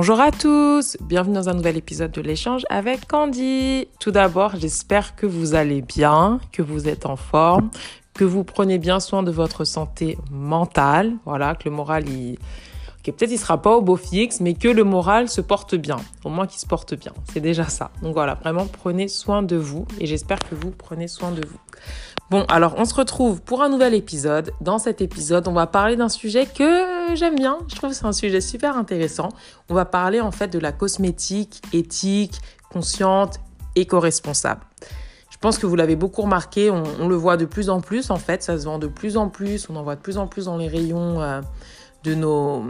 Bonjour à tous, bienvenue dans un nouvel épisode de l'échange avec Candy. Tout d'abord, j'espère que vous allez bien, que vous êtes en forme, que vous prenez bien soin de votre santé mentale. Voilà, que le moral, il... peut-être il sera pas au beau fixe, mais que le moral se porte bien. Au moins qu'il se porte bien. C'est déjà ça. Donc voilà, vraiment prenez soin de vous et j'espère que vous prenez soin de vous. Bon, alors on se retrouve pour un nouvel épisode. Dans cet épisode, on va parler d'un sujet que j'aime bien. Je trouve que c'est un sujet super intéressant. On va parler en fait de la cosmétique éthique, consciente, éco-responsable. Je pense que vous l'avez beaucoup remarqué, on, le voit de plus en plus en fait, ça se vend de plus en plus, on en voit de plus en plus dans les rayons euh, de nos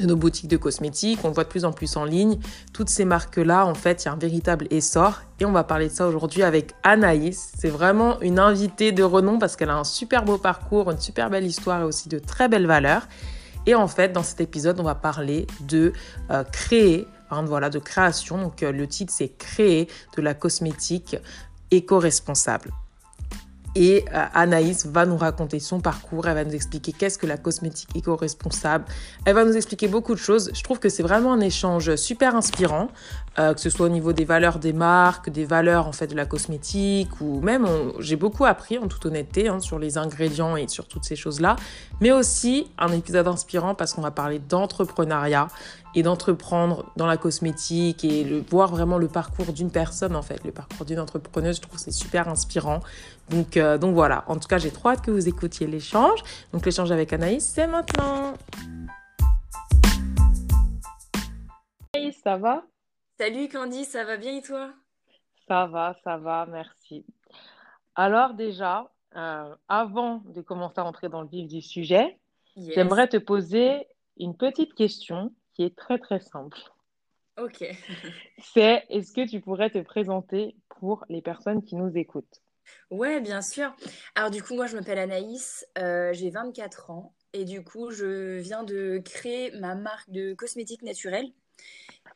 de nos boutiques de cosmétiques, on le voit de plus en plus en ligne. Toutes ces marques-là, en fait, il y a un véritable essor. Et on va parler de ça aujourd'hui avec Anaïs. C'est vraiment une invitée de renom parce qu'elle a un super beau parcours, une super belle histoire et aussi de très belles valeurs. Et en fait, dans cet épisode, on va parler de euh, créer, hein, voilà, de création. Donc euh, le titre, c'est créer de la cosmétique éco-responsable. Et euh, Anaïs va nous raconter son parcours, elle va nous expliquer qu'est-ce que la cosmétique éco-responsable. Elle va nous expliquer beaucoup de choses. Je trouve que c'est vraiment un échange super inspirant, euh, que ce soit au niveau des valeurs des marques, des valeurs en fait de la cosmétique, ou même j'ai beaucoup appris en toute honnêteté hein, sur les ingrédients et sur toutes ces choses-là. Mais aussi un épisode inspirant parce qu'on va parler d'entrepreneuriat et d'entreprendre dans la cosmétique et le, voir vraiment le parcours d'une personne en fait, le parcours d'une entrepreneuse, je trouve c'est super inspirant. Donc, euh, donc voilà, en tout cas j'ai trop hâte que vous écoutiez l'échange. Donc l'échange avec Anaïs, c'est maintenant. Anaïs, ça va? Salut Candy, ça va bien et toi? Ça va, ça va, merci. Alors déjà, euh, avant de commencer à entrer dans le vif du sujet, j'aimerais te poser une petite question qui est très très simple. Ok. C'est est-ce que tu pourrais te présenter pour les personnes qui nous écoutent? Ouais, bien sûr. Alors du coup, moi je m'appelle Anaïs, euh, j'ai 24 ans et du coup je viens de créer ma marque de cosmétiques naturels.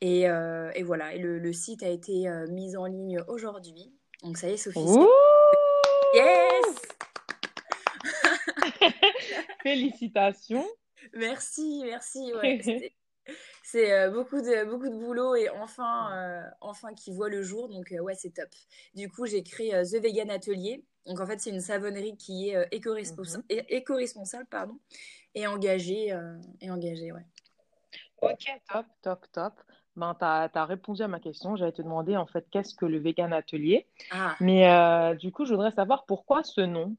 Et, euh, et voilà, et le, le, site a été euh, mis en ligne aujourd'hui. Donc ça y est, Sophie. yes Félicitations. Merci, merci. Ouais, c'est euh, beaucoup, de, beaucoup de boulot et enfin, euh, enfin qui voit le jour. Donc, euh, ouais, c'est top. Du coup, j'ai créé The Vegan Atelier. Donc, en fait, c'est une savonnerie qui est mhm. éco-responsable pardon, et engagée. et engagée ouais. Ok, top, top, top. Ben, tu as, répondu à ma question. J'allais te demander, en fait, qu'est-ce que le Vegan Atelier? Ah. Mais du coup, je voudrais savoir pourquoi ce nom?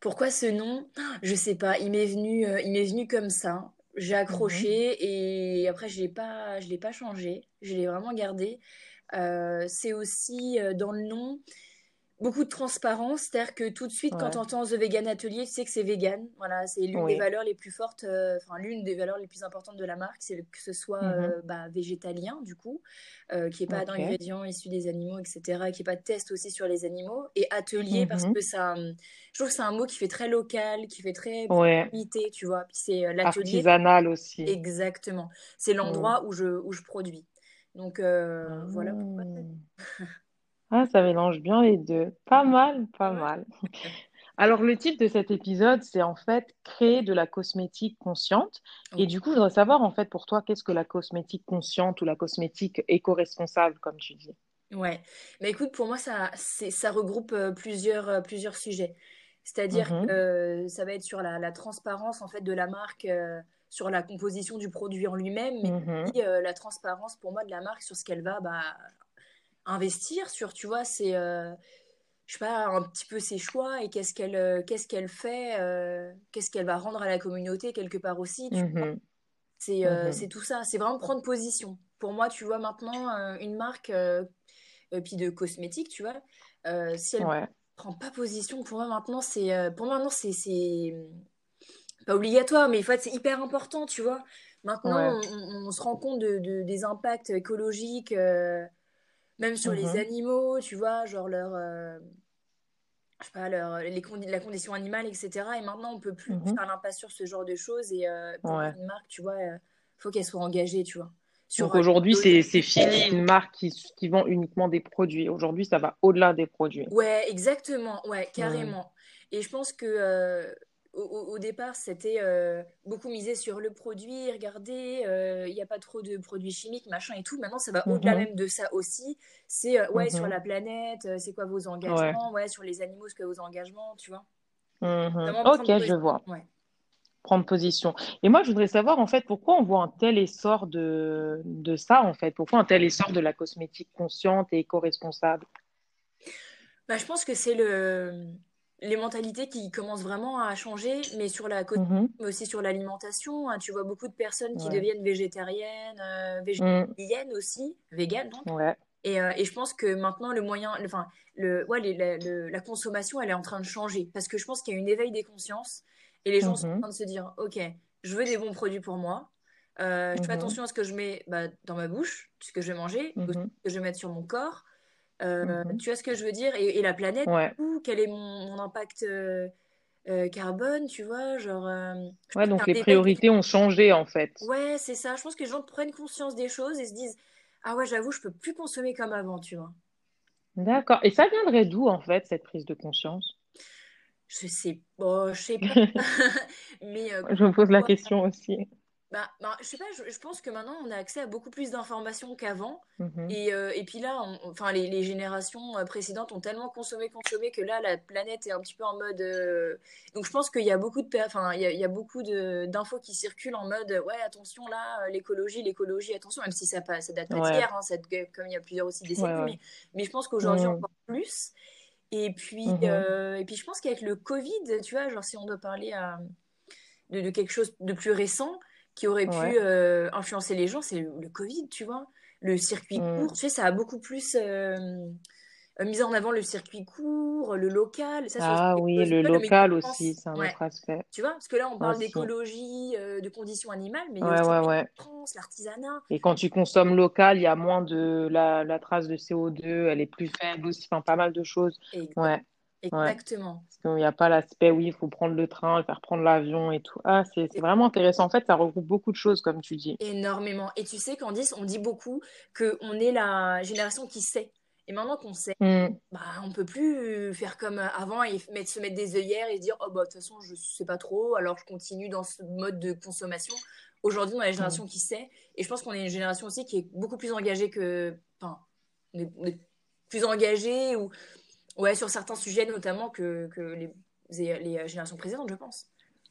Pourquoi ce nom? Je sais pas. Il m'est venu, il m'est venu comme ça. J'ai mmh accroché et après je l'ai pas je l'ai pas changé, je l'ai vraiment gardé. Euh, c'est aussi euh, dans le nom beaucoup de transparence, c'est-à-dire que tout de suite, quand tu entends The Vegan Atelier, tu sais que c'est vegan. Voilà, c'est l'une des valeurs les plus fortes, euh, enfin l'une des valeurs les plus importantes de la marque, c'est que ce soit mmh euh, bah, végétalien du coup, euh, n'y ait pas d'ingrédients issus des animaux, etc., n'y ait pas de test aussi sur les animaux, et atelier parce mmh que ça, je trouve que c'est un mot qui fait très local, qui fait très limité, tu vois. c'est l'atelier. Artisanal aussi. Exactement. C'est l'endroit où je où je produis. Donc voilà. Ah, ça mélange bien les deux. Pas mal, pas mal. Alors, le titre de cet épisode, c'est en fait créer de la cosmétique consciente. Et du coup, je voudrais savoir, en fait, pour toi, qu'est-ce que la cosmétique consciente ou la cosmétique éco-responsable, comme tu dis? Ouais, mais écoute, pour moi, ça, ça regroupe euh, plusieurs, euh, plusieurs sujets. C'est-à-dire mhm. que ça va être sur la, transparence, en fait, de la marque. Euh, sur la composition du produit en lui-même, mais mhm. aussi la transparence pour moi de la marque sur ce qu'elle va bah, investir sur, tu vois, c'est, euh, je sais pas, un petit peu ses choix et qu'est-ce qu'elle euh, qu'est-ce qu'elle fait, euh, qu'est-ce qu'elle va rendre à la communauté quelque part aussi. Vois. Mmh c'est tout ça, c'est vraiment prendre position. Pour moi, tu vois, maintenant, une marque, puis de cosmétiques, tu vois, si elle ne prend pas position, pour moi, maintenant, c'est, pour moi, maintenant, c'est, c'est pas obligatoire, mais en fait, c'est hyper important, tu vois. Maintenant, on, se rend compte de, de, des impacts écologiques même sur les mmh animaux, tu vois, genre leur. Euh, je sais pas, leur, les la condition animale, etc. Et maintenant, on peut plus mmh faire l'impasse sur ce genre de choses. Et euh, pour une marque, tu vois, il euh, faut qu'elle soit engagée, tu vois. Donc aujourd'hui, c'est fini une marque qui, qui, vend uniquement des produits. Aujourd'hui, ça va au-delà des produits. Ouais, exactement. Ouais, carrément. Et je pense que au, départ, c'était euh, beaucoup misé sur le produit, regardez, euh, il n'y a pas trop de produits chimiques, machin et tout. Maintenant, ça va au-delà mhm. même de ça aussi. C'est, euh, ouais, sur mhm. la planète, c'est quoi vos engagements, ouais. sur les animaux, c'est quoi vos engagements, tu vois. Mhm. Ok, je vois. Prendre position. Et moi, je voudrais savoir, en fait, pourquoi on voit un tel essor de, de ça, en fait? Pourquoi un tel essor de la cosmétique consciente et éco-responsable? Bah, Je pense que c'est le les mentalités qui commencent vraiment à changer, mais sur la côte, mhm. mais aussi sur l'alimentation. Hein. tu vois beaucoup de personnes qui deviennent végétariennes, euh, végétariennes aussi, véganes. Donc. Ouais. Et, euh, et, je pense que maintenant, le moyen, enfin, le, ouais, la consommation, elle est en train de changer. Parce que je pense qu'il y a une éveil des consciences et les gens sont en mhm. train de se dire Ok, je veux des bons produits pour moi. Euh, je fais mhm. attention à ce que je mets bah, dans ma bouche, ce que je vais manger, ce que je vais mettre sur mon corps. Euh, mhm. Tu vois ce que je veux dire? Et, la planète, quel est mon, impact euh, euh, carbone, tu vois? Genre, Ouais, donc les priorités ont changé en fait. Ouais, c'est ça. Je pense que les gens prennent conscience des choses et se disent Ah ouais, j'avoue, je peux plus consommer comme avant, tu vois. D'accord. Et ça viendrait d'où en fait, cette prise de conscience? Je sais, bon, je sais pas. Mais, je me pose la question aussi. Bah, bah, je sais pas, je, pense que maintenant on a accès à beaucoup plus d'informations qu'avant. Mhm. Et, euh, et, puis là, enfin, les, les, générations euh, précédentes ont tellement consommé, consommé que là, la planète est un petit peu en mode. Euh, donc je pense qu'il y a beaucoup de, enfin, il y a, il y a beaucoup d'infos qui circulent en mode, ouais, attention là, l'écologie, l'écologie, attention, même si ça, ça date pas d'hier, hein, comme il y a plusieurs aussi décennies, mais, mais, je pense qu'aujourd'hui encore plus. Et puis, mhm. et puis je pense qu'avec le Covid, tu vois, genre si on doit parler à, de, de quelque chose de plus récent qui aurait pu euh, influencer les gens, c'est le, Covid, tu vois. Le circuit mm. court, tu sais, ça a beaucoup plus euh, mis en avant le circuit court, le local. Ça, ah oui, le local aussi, c'est un autre aspect. Tu vois, parce que là, on parle d'écologie, euh, de conditions animales, mais il y a aussi l'artisanat. Et quand tu consommes local, il y a moins de la, la, trace de CO2, elle est plus faible aussi, enfin pas mal de choses. Ouais. Exactement. Parce qu'il n'y a pas l'aspect, oui, il faut prendre le train, faire prendre l'avion et tout. Ah, c'est vraiment intéressant. En fait, ça regroupe beaucoup de choses, comme tu dis. Énormément. Et tu sais, Candice, on dit beaucoup qu'on est la génération qui sait. Et maintenant qu'on sait, mm. bah, on ne peut plus faire comme avant et mettre, se mettre des œillères et dire Oh, bah, de toute façon, je ne sais pas trop, alors je continue dans ce mode de consommation. Aujourd'hui, on est la génération mm. qui sait. Et je pense qu'on est une génération aussi qui est beaucoup plus engagée que. Enfin, on est plus engagée ou Ouais, sur certains sujets notamment que, que les, les, euh, générations précédentes, je pense.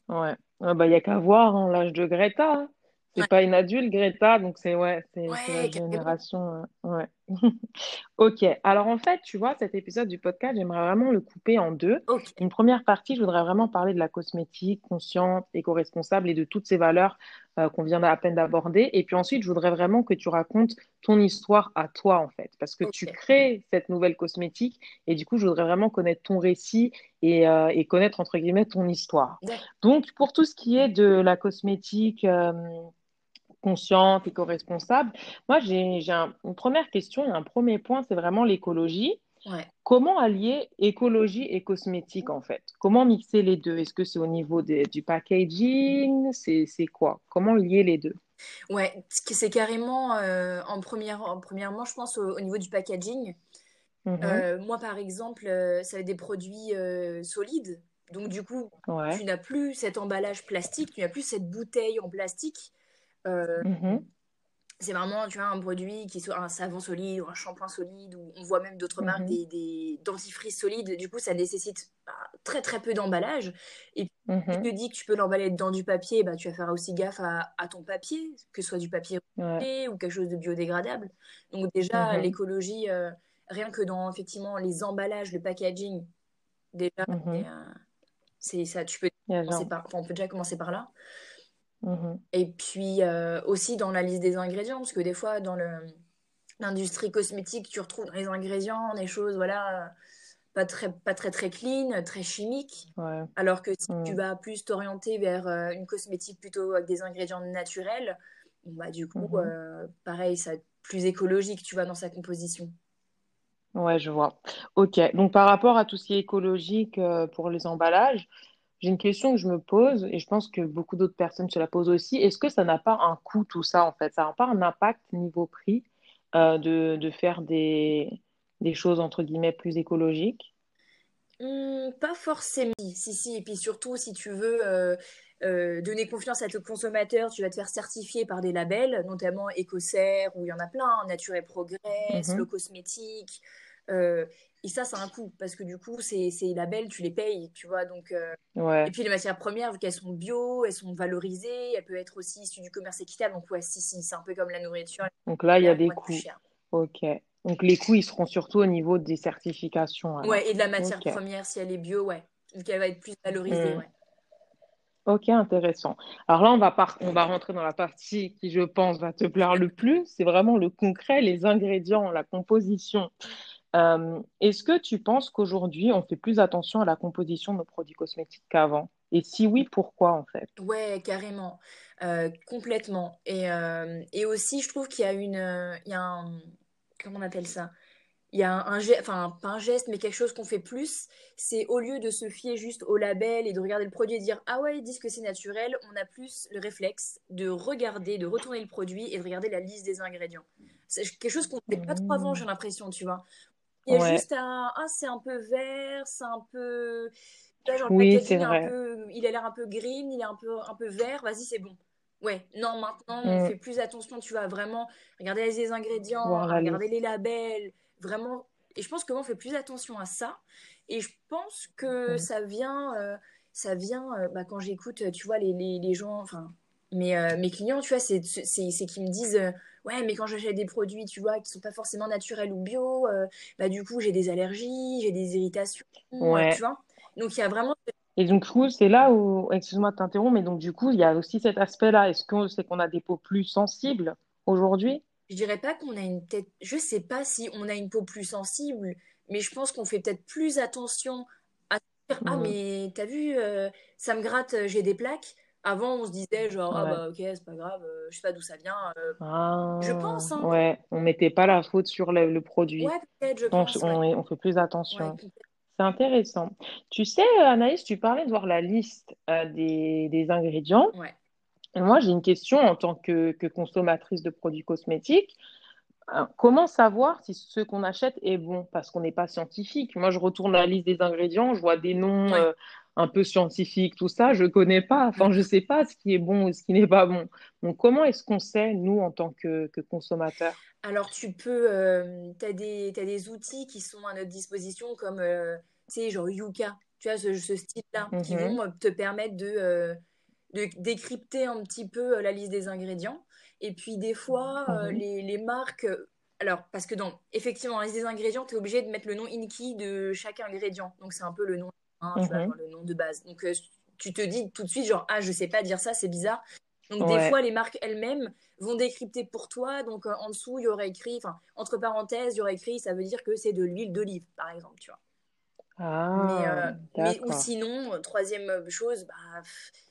Ouais, ah bah, il n'y a qu'à voir hein, l'âge de Greta. Hein. C'est pas une adulte, Greta, donc c'est ouais, c'est la génération. Euh, ouais. ok, alors en fait, tu vois, cet épisode du podcast, j'aimerais vraiment le couper en deux. Une première partie, je voudrais vraiment parler de la cosmétique consciente, éco-responsable et de toutes ces valeurs euh, qu'on vient à peine d'aborder. Et puis ensuite, je voudrais vraiment que tu racontes ton histoire à toi, en fait, parce que tu crées cette nouvelle cosmétique et du coup, je voudrais vraiment connaître ton récit et, euh, et connaître, entre guillemets, ton histoire. Donc, pour tout ce qui est de la cosmétique, consciente, éco-responsable. Moi, j'ai une première question et un premier point, c'est vraiment l'écologie. Comment allier écologie et cosmétique en fait? Comment mixer les deux? Est-ce que c'est au niveau du packaging? C'est quoi? Comment lier les deux? Ouais, c'est carrément euh, en, première, en premièrement, je pense au, niveau du packaging. Mhm. Euh, moi, par exemple, euh, ça va être des produits solides. Donc, du coup, tu n'as plus cet emballage plastique, tu n'as plus cette bouteille en plastique. Euh, mhm. C'est vraiment, tu vois, un produit qui soit un savon solide ou un shampoing solide, ou on voit même d'autres marques, mhm. des, des, dentifrices solides. Du coup, ça nécessite bah, très très peu d'emballage. Et puis, tu mhm. te dis que tu peux l'emballer dans du papier, bah, tu vas faire aussi gaffe à, à ton papier, que ce soit du papier ou quelque chose de biodégradable. Donc déjà, l'écologie, euh, rien que dans effectivement les emballages, le packaging, déjà, euh, c'est ça, tu peux commencer par, on peut déjà commencer par là. Mhm. Et puis euh, aussi dans la liste des ingrédients, parce que des fois dans l'industrie cosmétique, tu retrouves dans les ingrédients des choses, voilà, pas très, pas très très clean, très chimiques. Alors que si tu mhm. vas plus t'orienter vers euh, une cosmétique plutôt avec des ingrédients naturels, bah du coup, mhm. euh, pareil, ça plus écologique, tu vois, dans sa composition. Ouais, je vois. Ok, donc par rapport à tout ce qui est écologique pour les emballages, j'ai une question que je me pose et je pense que beaucoup d'autres personnes se la posent aussi. Est-ce que ça n'a pas un coût tout ça en fait? Ça n'a pas un impact niveau prix euh, de, de, faire des, des, choses entre guillemets plus écologiques? Mmh, pas forcément. Si, si, et puis surtout, si tu veux euh, euh, donner confiance à tes consommateurs, tu vas te faire certifier par des labels, notamment Écossaire, où il y en a plein, Nature et Progress, mm-hmm. Le Cosmétique. Euh, et ça, c'est un coût, parce que du coup, ces, ces labels, tu les payes, tu vois. Donc, ouais. Et puis les matières premières, vu qu'elles sont bio, elles sont valorisées, elles peuvent être aussi issues du commerce équitable. Donc, ouais, si, si, c'est un peu comme la nourriture. Donc là, il y a des coûts. Ok. Donc les coûts, ils seront surtout au niveau des certifications. Ouais, et de la matière première, si elle est bio, ouais. Vu qu'elle va être plus valorisée, hmm. ouais. Ok, intéressant. Alors là, on va, on va rentrer dans la partie qui, je pense, va te plaire le plus. C'est vraiment le concret, les ingrédients, la composition. Euh, est-ce que tu penses qu'aujourd'hui, on fait plus attention à la composition de nos produits cosmétiques qu'avant? Et si oui, pourquoi en fait? Ouais, carrément. Euh, complètement. Et, euh, et, aussi, je trouve qu'il y a une, il y a un, comment on appelle ça? Il y a un, geste, enfin pas un geste, mais quelque chose qu'on fait plus, c'est au lieu de se fier juste au label et de regarder le produit et dire ah ouais ils disent que c'est naturel, on a plus le réflexe de regarder, de retourner le produit et de regarder la liste des ingrédients. C'est quelque chose qu'on ne fait pas trop avant, j'ai l'impression, tu vois. Il y a juste un ah c'est un peu vert, c'est un peu genre, oui, c'est vrai. il a l'air un peu green, il est un peu un peu vert, vas-y c'est bon. Ouais, non, maintenant, on mm. fait plus attention, tu vas vraiment regarder les ingrédients, regarder les labels, vraiment. Et je pense que on fait plus attention à ça. Et je pense que mm. ça vient, euh, ça vient euh, bah, quand j'écoute, tu vois, les, les, les gens, enfin, mes, euh, mes clients, tu vois, c'est qu'ils me disent Ouais, mais quand j'achète des produits, tu vois, qui sont pas forcément naturels ou bio, bah, du coup, j'ai des allergies, j'ai des irritations, ouais. tu vois. Donc, il y a vraiment et donc, c'est là où, excuse-moi de t'interrompre, mais donc du coup, il y a aussi cet aspect-là. Est-ce que c'est qu'on a des peaux plus sensibles aujourd'hui? Je dirais pas qu'on a une tête. Je sais pas si on a une peau plus sensible, mais je pense qu'on fait peut-être plus attention à dire Ah, mm. mais t'as vu, euh, ça me gratte, euh, j'ai des plaques. Avant, on se disait genre Ah, bah ok, c'est pas grave, euh, je sais pas d'où ça vient. Ah, je pense. Hein. Ouais, on mettait pas la faute sur le, produit. Ouais, peut-être, je pense. On, on, fait plus attention. C'est intéressant. Tu sais, Anaïs, tu parlais de voir la liste euh, des, ingrédients. Ouais. Et moi, j'ai une question en tant que, consommatrice de produits cosmétiques. Euh, comment savoir si ce qu'on achète est bon? Parce qu'on n'est pas scientifique. Moi, je retourne la liste des ingrédients, je vois des noms euh, un peu scientifiques, tout ça. Je ne connais pas. Enfin, je ne sais pas ce qui est bon ou ce qui n'est pas bon. Donc, comment est-ce qu'on sait, nous, en tant que, que consommateurs? Alors, tu peux, tu as, des outils qui sont à notre disposition, comme tu sais, genre Yuka, tu vois, ce, style-là, qui mhm. vont te permettre euh, de, décrypter un petit peu euh, la liste des ingrédients. Et puis, des fois, euh, mhm. les, marques. Alors, parce que dans, effectivement, la liste des ingrédients, tu es obligé de mettre le nom Inki de chaque ingrédient. Donc, c'est un peu le nom, hein, mhm. le nom de base. Donc, tu te dis tout de suite, genre, ah, je sais pas dire ça, c'est bizarre. Donc, des fois, les marques elles-mêmes vont décrypter pour toi. Donc, en dessous, il y aurait écrit, enfin, entre parenthèses, il y aurait écrit, ça veut dire que c'est de l'huile d'olive, par exemple, tu vois. Ah, mais, ou sinon, troisième chose, bah,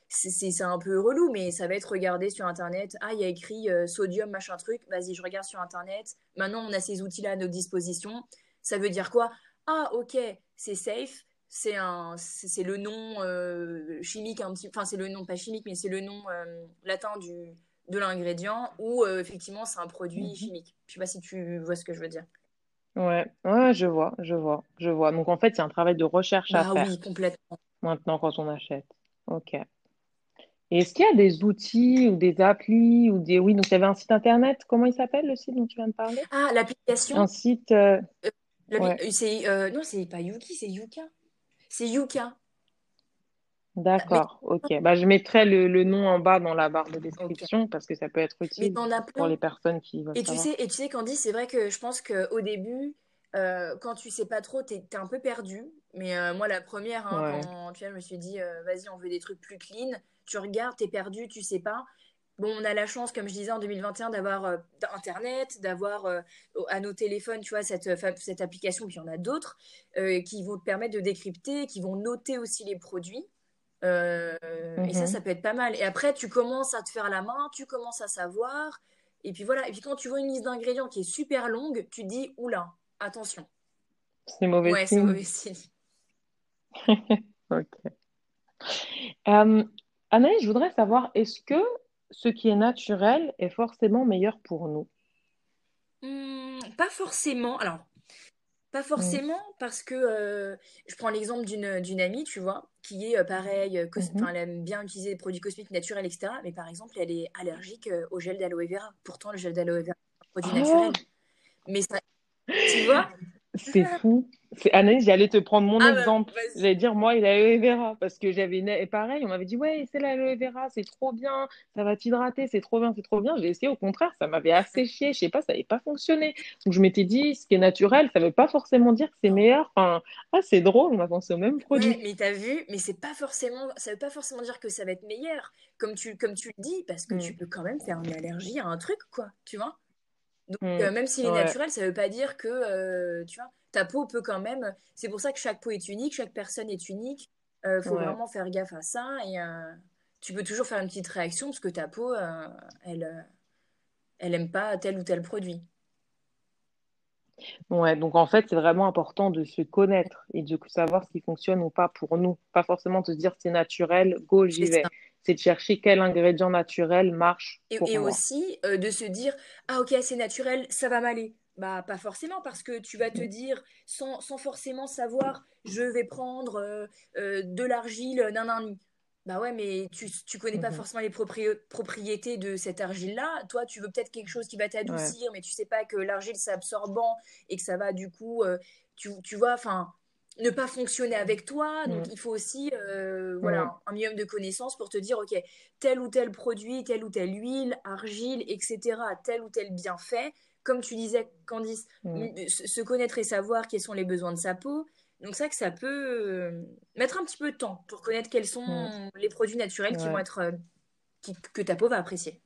c'est un peu relou, mais ça va être regardé sur Internet. Ah, il y a écrit sodium, machin truc. Vas-y, je regarde sur Internet. Maintenant, on a ces outils-là à notre disposition. Ça veut dire quoi? Ah, ok, c'est safe. C'est un, c'est le nom chimique un petit, enfin c'est le nom pas chimique, mais c'est le nom latin du de l'ingrédient ou effectivement c'est un produit mmh chimique. Je sais pas si tu vois ce que je veux dire. Ouais, ouais, je vois, je vois, je vois. Donc en fait, c'est un travail de recherche à Ah faire oui, complètement. maintenant quand on achète. Ok. Est-ce qu'il y a des outils ou des applis ou des... Oui, donc il y avait un site internet. Comment il s'appelle le site dont tu viens de parler? Ah, l'application, Un site... euh, euh, Ouais, euh, c'est non, c'est pas Yuki, c'est Yuka. C'est Yuka. d'accord, ok. Bah, je mettrai le, le nom en bas dans la barre de description parce que ça peut être utile pour les personnes qui veulent Et tu sais, et tu sais, Candy, c'est vrai que je pense qu'au début, euh, quand tu sais pas trop, tu es, un peu perdu. Mais euh, moi, la première, hein, quand tu vois, je me suis dit, euh, vas-y, on veut des trucs plus clean. Tu regardes, tu es perdu, tu sais pas. Bon, on a la chance, comme je disais en 2021, d'avoir Internet, d'avoir à nos téléphones, tu vois, cette, cette application, puis il y en a d'autres, qui vont te permettre de décrypter, qui vont noter aussi les produits. Et ça, mhm. ça peut être pas mal. Et après, tu commences à te faire la main, tu commences à savoir. Et puis voilà. Et puis quand tu vois une liste d'ingrédients qui est super longue, tu te dis, oula, attention. C'est mauvais ouais, c'est mauvais signe. ok. Euh, Anaïs, je voudrais savoir, est-ce que ce qui est naturel est forcément meilleur pour nous hmm, Pas forcément. Alors, Pas forcément, parce que euh, je prends l'exemple d'une, amie, tu vois, qui est euh, pareil, mmh elle aime bien utiliser des produits cosmétiques naturels, etc. Mais par exemple, elle est allergique au gel d'aloe vera. Pourtant, le gel d'aloe vera, c'est un produit naturel. Oh mais ça, tu vois, c'est fou. Anaïs, j'allais te prendre mon ah bah, exemple. j'allais dire, moi, il a l'aloe vera. Parce que j'avais. Et pareil, on m'avait dit, ouais, c'est l'aloe vera, c'est trop bien, ça va t'hydrater, c'est trop bien, c'est trop bien. J'ai essayé, au contraire, ça m'avait asséché, je sais pas, ça n'avait pas fonctionné. Donc je m'étais dit, ce qui est naturel, ça veut pas forcément dire que c'est meilleur. Enfin, ah, c'est drôle, on a pensé au même produit. mais t'as vu, mais c'est pas forcément, ça veut pas forcément dire que ça va être meilleur, comme tu, comme tu le dis, parce que mm. tu peux quand même faire une allergie à un truc, quoi, tu vois. Donc, mm. euh, même s'il est naturel, ça veut pas dire que, euh, tu vois, ta peau peut quand même. C'est pour ça que chaque peau est unique, chaque personne est unique. Il euh, faut vraiment faire gaffe à ça. Et tu peux toujours faire une petite réaction parce que ta peau, elle, elle aime pas tel ou tel produit. Ouais, donc en fait, c'est vraiment important de se connaître et de savoir ce qui fonctionne ou pas pour nous. Pas forcément de se dire c'est naturel, go, j'y vais c'est de chercher quel ingrédient naturel marche. Et, et aussi euh, de se dire ah ok c'est naturel, ça va m'aller. Bah pas forcément parce que tu vas te dire sans, sans forcément savoir je vais prendre euh, euh, de l'argile nan Bah ouais, mais tu, tu connais pas mm-hmm. forcément les propriétés de cette argile-là. Toi, tu veux peut-être quelque chose qui va t'adoucir, mais tu sais pas que l'argile c'est absorbant et que ça va du coup, tu, tu vois, enfin, ne pas fonctionner avec toi. Donc, mm. il faut aussi euh, voilà, un minimum de connaissances pour te dire, OK, tel ou tel produit, telle ou telle huile, argile, etc., tel ou tel bienfait. Comme tu disais, Candice, mm. se connaître et savoir quels sont les besoins de sa peau. Donc, c'est vrai que ça peut euh, mettre un petit peu de temps pour connaître quels sont mm. les produits naturels qui vont être, euh, que ta peau va apprécier.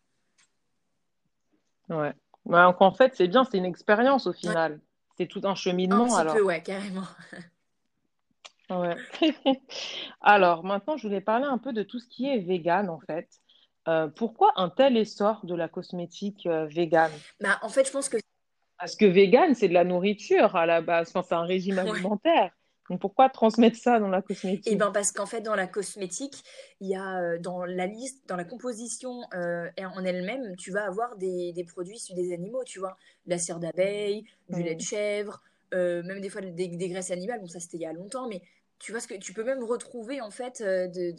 Ouais. donc, en fait, c'est bien, c'est une expérience au final. C'est tout un cheminement. Un petit alors. peu, ouais, carrément. Ouais. Alors, maintenant, je voulais parler un peu de tout ce qui est vegan, en fait. Euh, pourquoi un tel essor de la cosmétique euh, vegan? Bah, en fait, je pense que Parce que vegan, c'est de la nourriture à la base, enfin, c'est un régime alimentaire. Donc, pourquoi transmettre ça dans la eh cosmétique? ben parce qu'en fait, dans la cosmétique, il y a euh, dans la liste, dans la composition en elle-même, tu vas avoir des, des produits issus des animaux, tu vois. De la cire d'abeille, du lait de mm. chèvre, même des fois des, des graisses animales. Bon, ça, c'était il y a longtemps, mais tu vois ce que tu peux même retrouver en fait euh, de,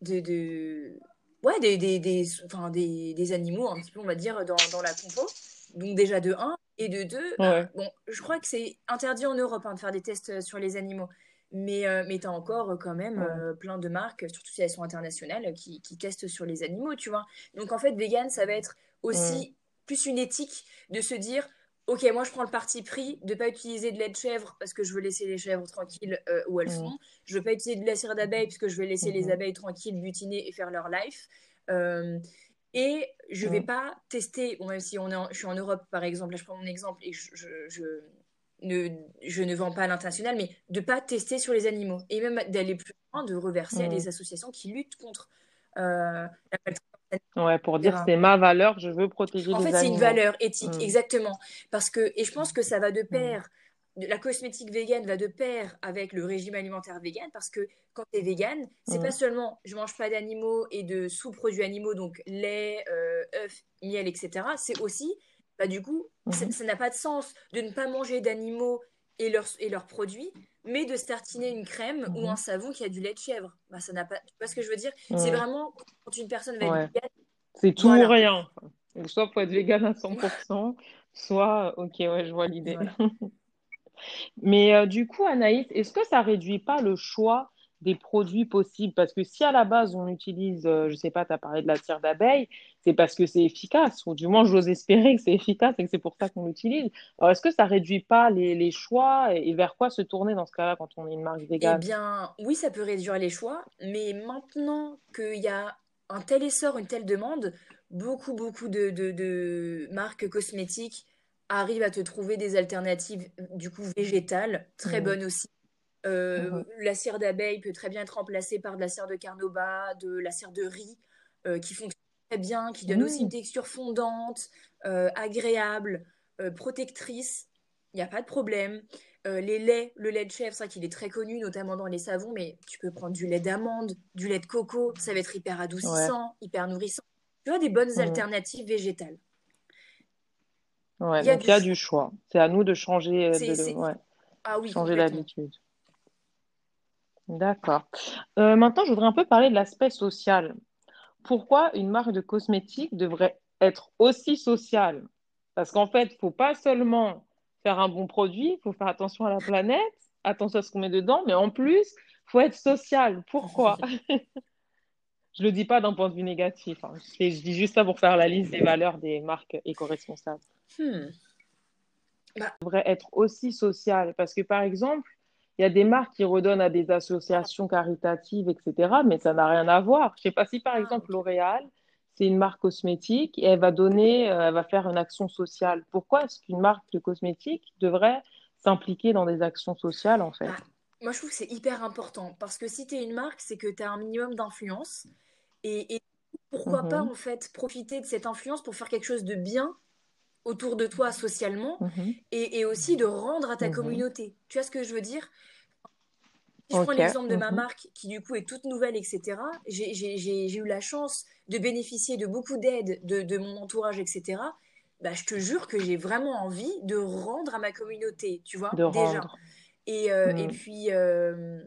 de, de, ouais des, des, des, enfin, des, des, animaux un petit peu on va dire dans, dans la compo. Donc déjà de 1 et de 2 bah, bon je crois que c'est interdit en Europe hein, de faire des tests euh, sur les animaux. Mais, euh, mais tu as encore quand même plein de marques, surtout si elles sont internationales, qui, qui, testent sur les animaux, tu vois. Donc en fait, vegan, ça va être aussi plus une éthique de se dire, ok, moi je prends le parti pris de pas utiliser de lait de chèvre parce que je veux laisser les chèvres tranquilles euh, où elles mmh. sont. Je veux pas utiliser de la cire d'abeille parce que je veux laisser les mmh. abeilles tranquilles butiner et faire leur life. Euh, et je vais mmh. pas tester, même si on est je suis en Europe par exemple, là je prends mon exemple et je, je, ne, je ne vends pas à l'international, mais de pas tester sur les animaux et même d'aller plus loin, de reverser à des associations qui luttent contre euh, la Ouais, pour dire c'est ma valeur, je veux protéger les animaux. En fait, c'est une valeur éthique, mm. exactement. Parce que, et je pense que ça va de mm. pair, la cosmétique végane va de pair avec le régime alimentaire vegan, parce que quand tu es vegan, c'est mm. pas seulement je mange pas d'animaux et de sous-produits animaux, donc lait, euh, œufs, miel, etc. C'est aussi, bah, du coup, mm-hmm. ça n'a pas de sens de ne pas manger d'animaux et leurs, et leurs produits, mais de startiner une crème ou mhm. un savon qui a du lait de chèvre. Bah, ça n'a pas... Tu vois ce que je veux dire? C'est vraiment quand une personne va être C'est tout ou rien. soit faut être vegan à 100%, soit, ok, ouais, je vois l'idée. mais euh, du coup, Anaïs, est-ce que ça réduit pas le choix des produits possibles. Parce que si à la base on utilise, euh, je sais pas, tu as parlé de la cire d'abeille, c'est parce que c'est efficace, ou du moins j'ose espérer que c'est efficace et que c'est pour ça qu'on l'utilise. Alors est-ce que ça réduit pas les, les choix et, vers quoi se tourner dans ce cas-là quand on est une marque végane? Eh bien, oui, ça peut réduire les choix, mais maintenant qu'il y a un tel essor, une telle demande, beaucoup, beaucoup de, de, de marques cosmétiques arrivent à te trouver des alternatives du coup végétales, très mmh. bonnes aussi euh. La cire d'abeille peut très bien être remplacée par de la cire de carnauba, de la cire de riz, euh, qui fonctionne très bien, qui donne aussi une texture fondante, euh, agréable, protectrice. Il n'y a pas de problème. les laits, le lait de chèvre, c'est vrai qu'il est très connu, notamment dans les savons, mais tu peux prendre du lait d'amande, du lait de coco, ça va être hyper adoucissant, hyper nourrissant. Tu vois, des bonnes alternatives végétales. Ouais, Il y a donc du y a choix. du choix. C'est à nous de changer, de, ouais, Ah oui, changer complètement. D'accord. Euh, maintenant, je voudrais un peu parler de l'aspect social. Pourquoi une marque de cosmétiques devrait être aussi sociale? Parce qu'en fait, il faut pas seulement faire un bon produit, il faut faire attention à la planète, attention à ce qu'on met dedans, mais en plus, il faut être social. Pourquoi? Je le dis pas d'un point de vue négatif, hein. Je dis juste ça pour faire la liste des valeurs des marques éco-responsables. Hmm. Bah, devrait être aussi sociale. Parce que, par exemple, il y a des marques qui redonnent à des associations caritatives, etc., mais ça n'a rien à voir. Je sais pas si, par ah, exemple. L'Oréal, c'est une marque cosmétique et elle va donner, euh, elle va faire une action sociale. Pourquoi est-ce qu'une marque de cosmétique devrait s'impliquer dans des actions sociales, en fait? Bah, moi, je trouve que c'est hyper important parce que si tu es une marque, c'est que tu as un minimum d'influence. Et, et pourquoi pas, Mhm, en fait, profiter de cette influence pour faire quelque chose de bien autour de toi socialement mhm, et, et aussi de rendre à ta mhm. communauté. Tu vois ce que je veux dire? Si je prends l'exemple de ma mhm, marque qui, du coup, est toute nouvelle, etc., j'ai eu la chance de bénéficier de beaucoup d'aide de, de mon entourage, etc. Bah, je te jure que j'ai vraiment envie de rendre à ma communauté, tu vois, De déjà. rendre. Et, euh, et puis, euh,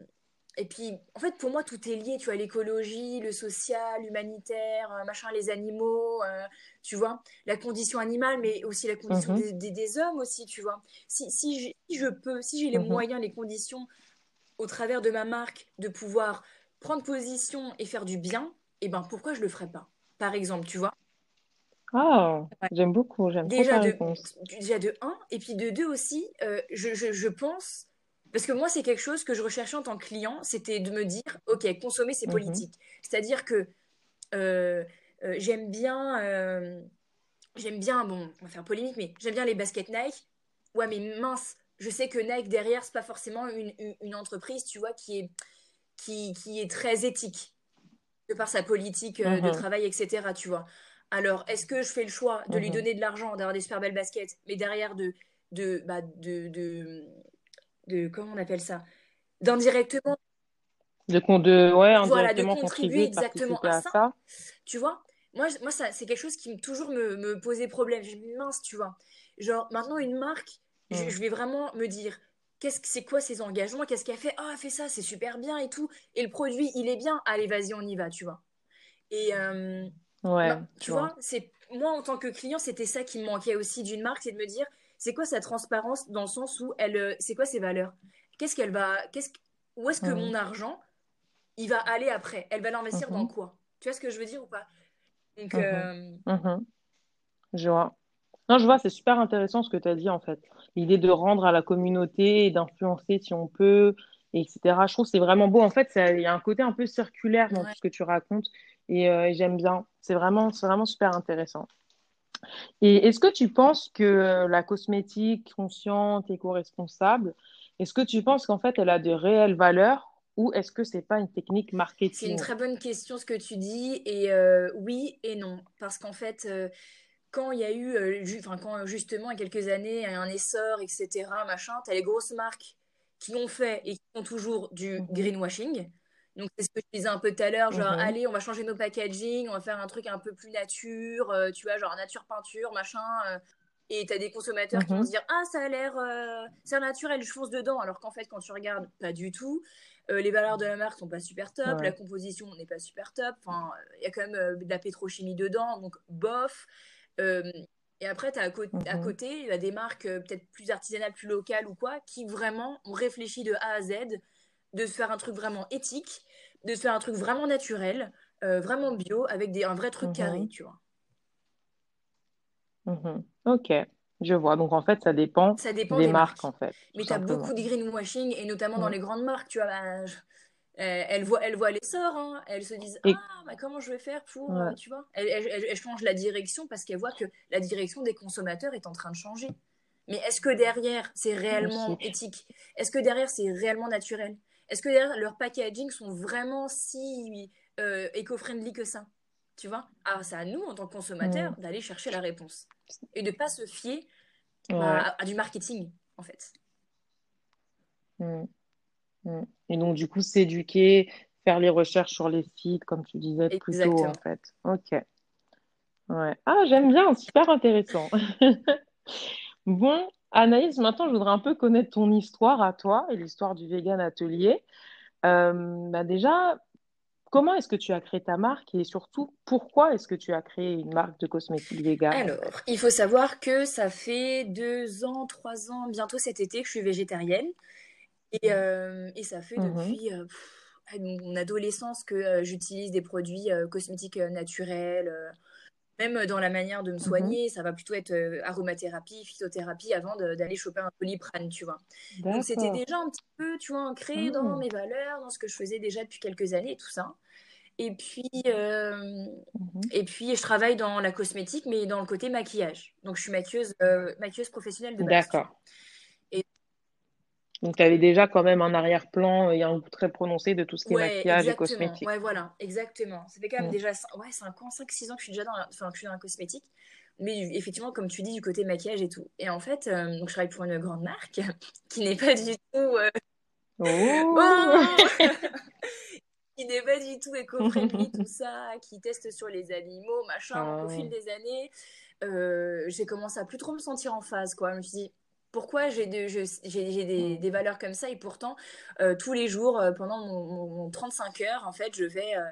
et puis, en fait, pour moi, tout est lié, tu vois, l'écologie, le social, l'humanitaire, euh, machin, les animaux, euh, tu vois, la condition animale, mais aussi la condition mhm, des, des- des hommes aussi, tu vois. Si, si, je peux, si j'ai les mhm. moyens, les conditions, au travers de ma marque, de pouvoir prendre position et faire du bien, eh ben, pourquoi je le ferais pas? Par exemple, tu vois? Ah, j'aime beaucoup, j'aime Déjà de, réponse. déjà de un, et puis de deux aussi, euh, je, je, je pense, parce que moi c'est quelque chose que je recherchais en tant que client, c'était de me dire, ok, consommer c'est Mhm, politique. C'est-à-dire que euh, euh, j'aime bien, euh, j'aime bien, bon, on va faire polémique, mais j'aime bien les baskets Nike. Ouais, mais mince, je sais que Nike derrière, c'est pas forcément une, une, une entreprise, tu vois, qui est, qui, qui est très éthique de par sa politique de mhm, travail, etc. Tu vois. Alors, est-ce que je fais le choix de lui mhm. donner de l'argent, d'avoir des super belles baskets, mais derrière de, de, bah, de, de, de- comment on appelle ça? D'indirectement, De, de, ouais, voilà, de contribuer exactement à à ça, ça. tu vois? Moi, moi ça, c'est quelque chose qui me, toujours me, me posait problème. Je me mince, tu vois. Genre, maintenant, une marque, je, Mm. je vais vraiment me dire, qu'est-ce que c'est quoi ses engagements? Qu'est-ce qu'elle fait? Ah, elle fait ça, c'est super bien et tout. Et le produit, il est bien. Allez, vas-y, on y va, tu vois. Et euh, Ouais, bah, tu vois. vois, c'est moi en tant que client, c'était ça qui me manquait aussi d'une marque, c'est de me dire, c'est quoi sa transparence dans le sens où elle, euh, c'est quoi ses valeurs? Qu'est-ce qu'elle va, qu'est-ce, que- où est-ce que mon argent, il va aller après? Elle va l'investir dans Mhm, quoi? Tu vois ce que je veux dire ou pas? Donc, mhm, euh, mhm. Je vois. Non, je vois, c'est super intéressant ce que tu as dit en fait. L'idée de rendre à la communauté et d'influencer si on peut, et etc. Je trouve que c'est vraiment beau. En fait, il y a un côté un peu circulaire dans tout ce que tu racontes et, euh, j'aime bien. C'est vraiment, c'est vraiment super intéressant. Et est-ce que tu penses que la cosmétique consciente, éco-responsable, est-ce que tu penses qu'en fait elle a de réelles valeurs ou est-ce que c'est pas une technique C'est une marketing? très bonne question ce que tu dis et euh, oui et non. Parce qu'en fait euh, quand il y a eu euh, ju- quand justement il y a quelques années il y a eu un essor etc machin t'as les grosses marques qui ont fait et qui font toujours du Mhm, greenwashing donc c'est ce que je disais un peu tout à l'heure genre mhm, allez on va changer nos packaging on va faire un truc un peu plus nature euh, tu vois genre nature peinture machin euh, et t'as des consommateurs qui vont se mhm, dire ah ça a l'air euh, c'est naturel je fonce dedans. Alors qu'en fait quand tu regardes pas du tout. Euh, les valeurs de la marque sont pas super top, la composition n'est pas super top. Enfin, il y a quand même de la pétrochimie dedans, donc bof. Et après, tu as à, cô- à mhm, côté il y a des marques peut-être plus artisanales, plus locales ou quoi, qui vraiment ont réfléchi de A à Z de se faire un truc vraiment éthique, de se faire un truc vraiment naturel, euh, vraiment bio, avec des, un vrai truc carré, mhm, tu vois. mhm. Ok, je vois. Donc en fait, ça dépend Ça dépend des des marques marques. en fait, Mais tu as beaucoup de greenwashing, et notamment dans les grandes marques, tu vois. bah, je- euh, elles voient, elles voient l'essor, hein. Elles se disent, Et ah, bah, comment je vais faire pour, euh, tu vois. Elles, elles- elles- elles changent la direction parce qu'elles voient que la direction des consommateurs est en train de changer. Mais est-ce que derrière, c'est réellement éthique? Est-ce que derrière, c'est réellement naturel? Est-ce que derrière, leurs packaging sont vraiment si euh, éco-friendly que ça? Tu vois? Alors, c'est à nous, en tant que consommateurs, Mm. d'aller chercher la réponse. Et de pas se fier Ouais. à, à du marketing, en fait. Mm. Mm. Et donc du coup, s'éduquer, faire les recherches sur les sites, comme tu disais plus tôt en fait. Ok. Ouais. Ah, j'aime bien, super intéressant. Bon, Anaïs, maintenant, je voudrais un peu connaître ton histoire à toi et l'histoire du Vegan Atelier. Euh, bah déjà, comment est-ce que tu as créé ta marque et surtout, pourquoi est-ce que tu as créé une marque de cosmétiques vegan? Alors, il faut savoir que ça fait deux ans, trois ans, bientôt cet été que je suis végétarienne. Et, euh, et ça fait Mhm, depuis euh, pff, mon adolescence que euh, j'utilise des produits euh, cosmétiques euh, naturels. Euh, même dans la manière de me mhm. soigner, ça va plutôt être euh, aromathérapie, phytothérapie avant d'aller choper un Doliprane, tu vois. Donc c'était déjà un petit peu, tu vois, ancré dans Hmm, mes valeurs, dans ce que je faisais déjà depuis quelques années tout ça. Et puis, euh, mhm. et puis je travaille dans la cosmétique, mais dans le côté maquillage. Donc je suis maquilleuse, euh, maquilleuse professionnelle de base, D'accord. Et Donc, tu avais déjà quand même un arrière-plan et un goût très prononcé de tout ce qui est maquillage et exactement. cosmétique. Ouais, voilà, exactement. Ça fait quand même Hmm, déjà cin- ouais, 5 ans, 5 6 ans que je suis déjà dans la, enfin, que je suis dans la cosmétique. Mais effectivement, comme tu dis, du côté maquillage et tout. Et en fait, euh, donc je travaille pour une grande marque qui n'est pas du tout... euh, Oh! Oh qui n'est pas du tout éco-friendly, tout ça, qui teste sur les animaux, machin. Donc au fil Ah, des années, euh, j'ai commencé à plus trop me sentir en phase, quoi. Je me suis dit, pourquoi j'ai de- j'ai des, des valeurs comme ça et pourtant, euh, tous les jours, euh, pendant mon, mon- mon 35 heures, en fait, je vais euh,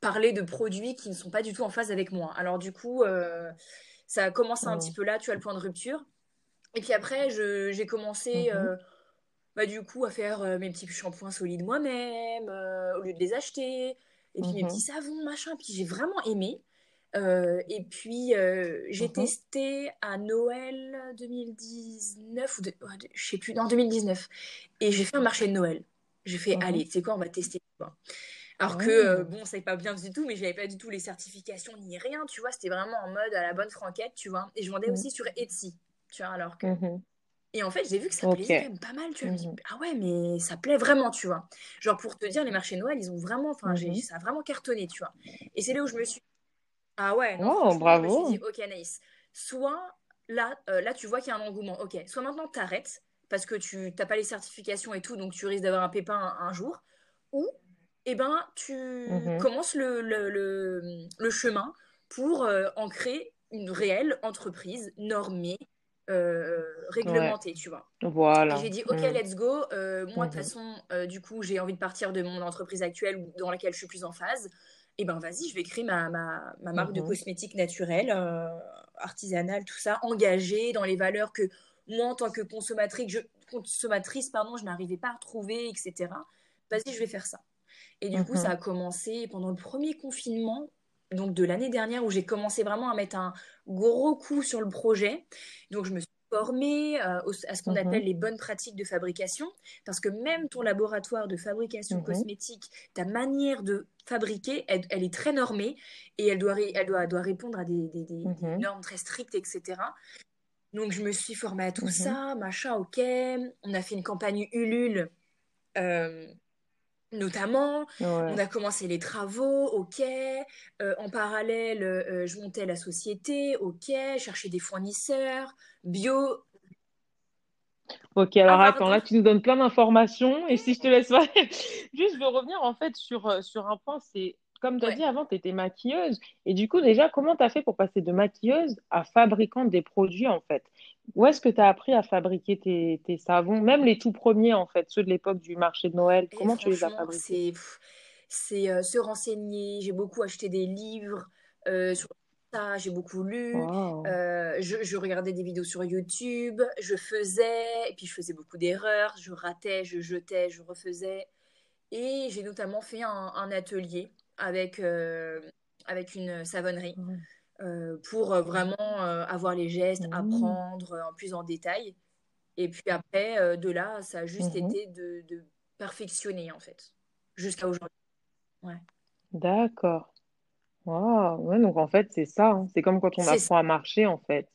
parler de produits qui ne sont pas du tout en phase avec moi. Alors du coup, ça a commencé un petit peu là, tu as le point de rupture. Et puis après, j'ai commencé... mhm, euh, bah, du coup, à faire mes petits shampoings solides moi-même, au lieu de les acheter. Et puis mes petits mhm, savons, machin. Puis j'ai vraiment aimé. Euh, et puis euh, j'ai mhm, testé à Noël 2019, ou de- de- je sais plus, non, 2019. Et j'ai fait un marché de Noël. J'ai fait, mhm, allez, tu sais quoi, on va tester. Alors que, euh, hmm. bon, ça n'est pas bien du tout, mais j'avais pas du tout les certifications ni rien, tu vois. C'était vraiment en mode à la bonne franquette, tu vois. Et je vendais Mhm, aussi sur Etsy, tu vois, alors que et en fait, j'ai vu que ça Ok. plaisait quand même pas mal, tu vois. Je me dis, ah ouais, mais ça plaît vraiment, tu vois. Genre, pour te dire, les marchés Noël, ils ont vraiment, enfin, ça a vraiment cartonné, tu vois. Et c'est là où je me suis, ah ouais, non, Oh, franchement, je me suis dit, bravo. ok, Anaïs, soit là, euh, là, tu vois qu'il y a un engouement, ok, soit maintenant t'arrêtes, parce que tu t'as pas les certifications et tout, donc tu risques d'avoir un pépin un, un jour, ou, eh ben, tu Mhm. commences le, le, le, le chemin pour euh, en créer une réelle entreprise normée, euh, Ouais, réglementée, tu vois. Voilà. j'ai dit, ok, Hmm, let's go. Euh, moi, de toute mhm, façon, du coup, j'ai envie de partir de mon entreprise actuelle dans laquelle je suis plus en phase. Et ben, vas-y, je vais créer ma, ma, ma marque de mhm, cosmétiques naturelle, euh, artisanale, tout ça, engagée dans les valeurs que moi, en tant que consommatrice, je, consommatrice, pardon, je n'arrivais pas à retrouver, etc. Vas-y, je vais faire ça. Et du coup, ça mhm, a commencé pendant le premier confinement, donc de l'année dernière, où j'ai commencé vraiment à mettre un gros coup sur le projet. Donc, je me suis formée euh, à ce qu'on appelle mhm, les bonnes pratiques de fabrication, parce que même ton laboratoire de fabrication mhm, cosmétique, ta manière de fabriquer, elle, elle est très normée et elle doit, ré- elle doit, elle doit répondre à des, des- des- des mhm, normes très strictes, etc. Donc, je me suis formée à tout ça, machin, ok. On a fait une campagne Ulule. euh, Notamment, on a commencé les travaux, ok. Euh, en parallèle, euh, je montais la société, ok. Chercher des fournisseurs, bio. Ok, Ah, alors attends, là tu nous donnes plein d'informations et si je te laisse pas, juste je veux revenir en fait sur, euh, sur un point, c'est comme tu as Ouais. dit avant, tu étais maquilleuse et du coup déjà, comment tu as fait pour passer de maquilleuse à fabricante des produits en fait? Où est-ce que tu as appris à fabriquer tes, tes savons, même les tout premiers en fait, ceux de l'époque du marché de Noël, Et comment tu les as fabriqués? c'est euh, se renseigner. J'ai beaucoup acheté des livres euh, sur ça. J'ai beaucoup lu. Wow. Euh, je, je regardais des vidéos sur YouTube. Je faisais, et puis je faisais beaucoup d'erreurs. Je ratais, je jetais, je refaisais. Et j'ai notamment fait un, un atelier avec, euh, avec une savonnerie euh, pour euh, vraiment avoir les gestes, apprendre en plus en détail. Et puis après, de là, ça a juste Mhm. été de, de perfectionner en fait, jusqu'à aujourd'hui. Ouais. D'accord. Wow. Ouais, donc en fait, c'est ça, hein. C'est comme quand on ça. apprend à marcher en fait.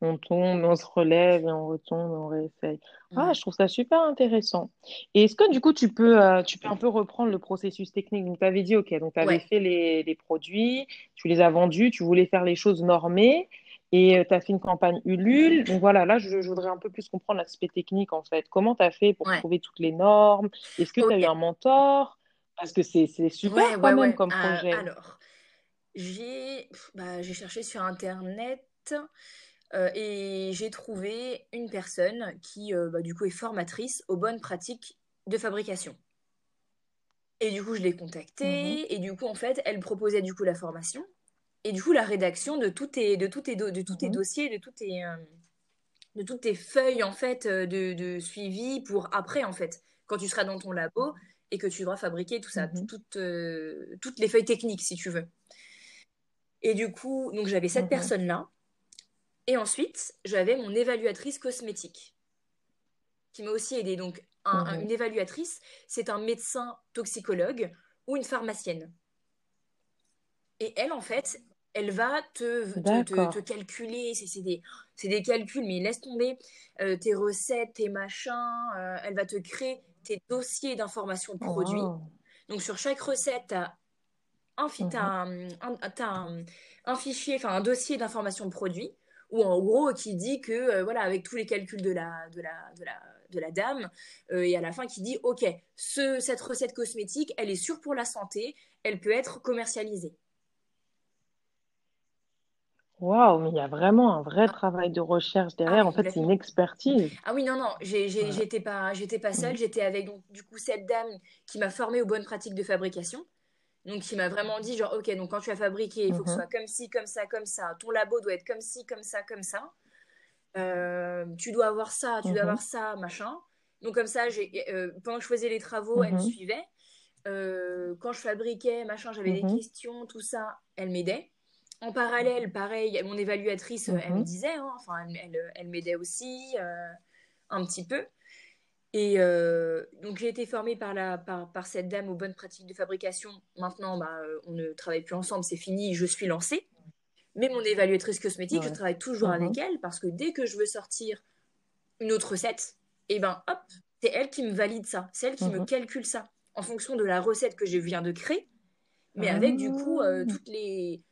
On tombe, on se relève et on retombe, on réessaye. Ah, Ouais. je trouve ça super intéressant. Et est-ce que du coup, tu peux, euh, tu peux un peu reprendre le processus technique? Donc, tu avais dit, OK, donc tu avais Ouais. fait les, les produits, tu les as vendus, tu voulais faire les choses normées et tu as fait une campagne Ulule. Donc voilà, là, je, je voudrais un peu plus comprendre l'aspect technique en fait. Comment tu as fait pour Ouais. trouver toutes les normes? Est-ce que tu as eu un mentor? Parce que c'est, super Ouais, quand même comme Euh, projet. alors, j'ai bah, j'ai cherché sur Internet. Et j'ai trouvé une personne qui, bah, du coup, est formatrice aux bonnes pratiques de fabrication. Et du coup, je l'ai contactée, mhm. et du coup, en fait, elle proposait du coup la formation, et du coup, la rédaction de tous tes, de tous tes, de tous tes mhm. dossiers, de tous tes, euh, de toutes tes feuilles, en fait, euh, de, de, suivi pour après, en fait, quand tu seras dans ton labo et que tu devras fabriquer tout ça, mhm. toutes, euh, toutes les feuilles techniques, si tu veux. Et du coup, donc j'avais cette personne-là. Et ensuite, j'avais mon évaluatrice cosmétique qui m'a aussi aidé. Donc, Mhm. une évaluatrice, c'est un médecin toxicologue ou une pharmacienne. Et elle, en fait, elle va te, te, calculer, c'est des, des, calculs, mais laisse tomber euh, tes recettes, tes machins, euh, elle va te créer tes dossiers d'informations de produits. Oh. Donc sur chaque recette, tu as, un, un, fichier, enfin un dossier d'informations de produits, ou en gros qui dit que, euh, voilà, avec tous les calculs de la, de la, de la de la dame, euh, et à la fin qui dit, OK, ce, cette recette cosmétique, elle est sûre pour la santé, elle peut être commercialisée. Waouh, mais il y a vraiment un vrai travail de recherche derrière. Ah en fait, c'est une expertise. Ah oui, non, non, j'étais pas, pas seule. J'étais avec donc, du coup cette dame qui m'a formée aux bonnes pratiques de fabrication. Donc, qui m'a vraiment dit, genre, ok, donc quand tu as fabriqué, il faut que ce mhm. soit comme ci, comme ça, comme ça. Ton labo doit être comme ci, comme ça, comme ça. Euh, tu dois avoir ça, tu dois mhm. avoir ça, machin. Donc comme ça, j'ai, euh, pendant que je faisais les travaux, elle me mhm. suivait. Euh, quand je fabriquais, machin, j'avais des questions, tout ça, elle m'aidait. En parallèle, pareil, mon évaluatrice, elle me disait, hein, enfin, elle, elle, m'aidait aussi un petit peu. Et donc j'ai été formée par, la, par, par, cette dame aux bonnes pratiques de fabrication. Maintenant, bah, on ne travaille plus ensemble, c'est fini, je suis lancée. Mais mon évaluatrice cosmétique, je travaille toujours avec mhm. elle parce que dès que je veux sortir une autre recette, et eh ben hop, c'est elle qui me valide ça, c'est elle qui me mhm. calcule ça en fonction de la recette que je viens de créer, mais avec du coup euh, ah. toutes les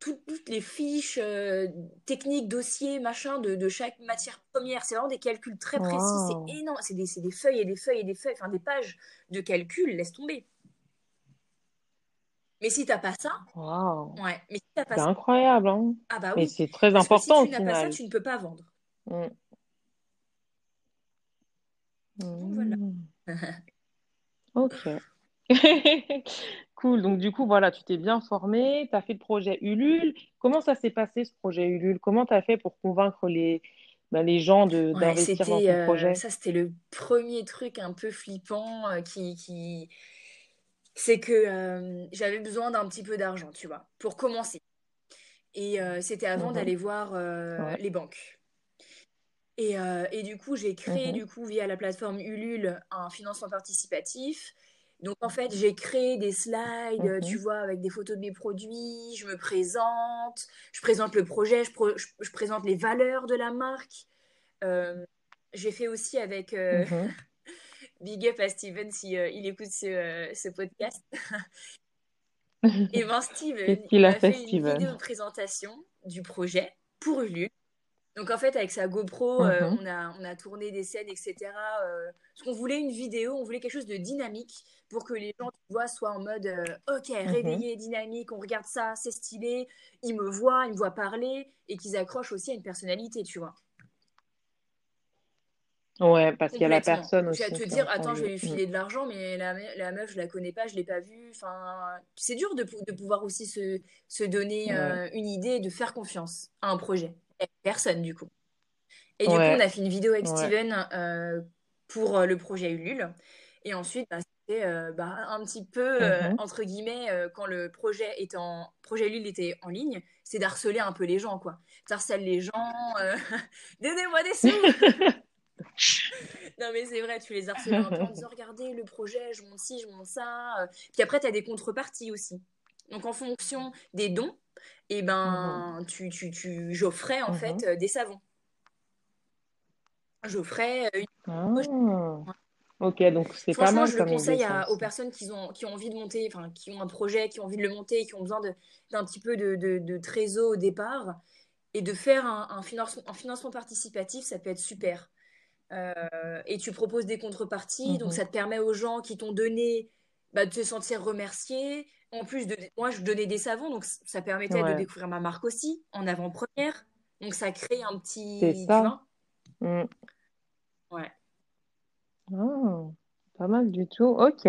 toutes, les fiches euh, techniques, dossiers, machin de, de, chaque matière première. C'est vraiment des calculs très précis, c'est énorme, c'est des, des, feuilles et des feuilles et des feuilles, enfin des pages de calcul, laisse tomber. Mais si t'as pas ça, ouais. Mais si t'as pas c'est incroyable, hein. Ah bah oui. Mais c'est très important. Que si tu n'as pas ça, tu ne peux pas vendre. Mm. voilà. ok. cool. Donc du coup, voilà, tu t'es bien formé, tu as fait le projet Ulule. Comment ça s'est passé ce projet Ulule? Comment tu as fait pour convaincre les, bah, les gens de, d'investir dans ton euh, projet? Ça, c'était le premier truc un peu flippant euh, qui, qui c'est que euh, j'avais besoin d'un petit peu d'argent, tu vois, pour commencer. Et c'était avant mmh d'aller voir les banques. Et, et, du coup, j'ai créé, mmh du coup, via la plateforme Ulule, un financement participatif. Donc, en fait, j'ai créé des slides, mmh tu vois, avec des photos de mes produits. Je me présente, je présente le projet, je, je, présente les valeurs de la marque. j'ai fait aussi avec Big up à Steven si euh, il écoute ce, euh, podcast. et ben Steven, il a, fait, une vidéo de présentation du projet pour Ulule. Donc en fait, avec sa GoPro, euh, mhm. on, a, on a tourné des scènes, etc. parce qu'on voulait une vidéo, on voulait quelque chose de dynamique pour que les gens, tu vois, soient en mode OK, mhm. réveillé, dynamique, on regarde ça, c'est stylé, ils me voient, ils me voient parler, et qu'ils accrochent aussi à une personnalité, tu vois. Ouais, parce qu'il y a la personne aussi. Tu vas te dire, attends, je vais lui filer de l'argent, mais la, la, meuf, je la connais pas, je l'ai pas vue. Enfin, c'est dur de, de, pouvoir aussi se, se donner euh, une idée et de faire confiance à un projet. Personne, du coup. Et du coup, on a fait une vidéo avec Steven euh, pour euh, le projet Ulule. Et ensuite, bah, c'était bah, un petit peu, mm-hmm. entre guillemets, quand le projet, était en, projet Ulule était en ligne, c'est d'harceler un peu les gens, quoi. T'harcèles les gens, donnez-moi des sous non mais c'est vrai, tu les harcèles un peu en disant regardez le projet, je monte ci, je monte ça. Euh. Puis après, tu as des contreparties aussi. Donc en fonction des dons, et eh ben, mhm. tu, tu, tu j'offrais en fait mhm. euh, des savons. J'offrais euh, une... Ah. Ok, donc c'est pas mal. je le conseille aux personnes qui ont, qui ont envie de monter, enfin qui ont un projet, qui ont envie de le monter, qui ont besoin d'un petit peu de, de, trésor au départ. Et de faire un, un, financement, un financement participatif, ça peut être super. Euh, et tu proposes des contreparties. Donc, mhm. ça te permet aux gens qui t'ont donné bah, de se sentir remerciés. En plus, de, moi, je donnais des savons, donc ça permettait de découvrir ma marque aussi en avant-première. Donc ça crée un petit. C'est ça. Mm. Ouais. Ah, pas mal du tout. Ok.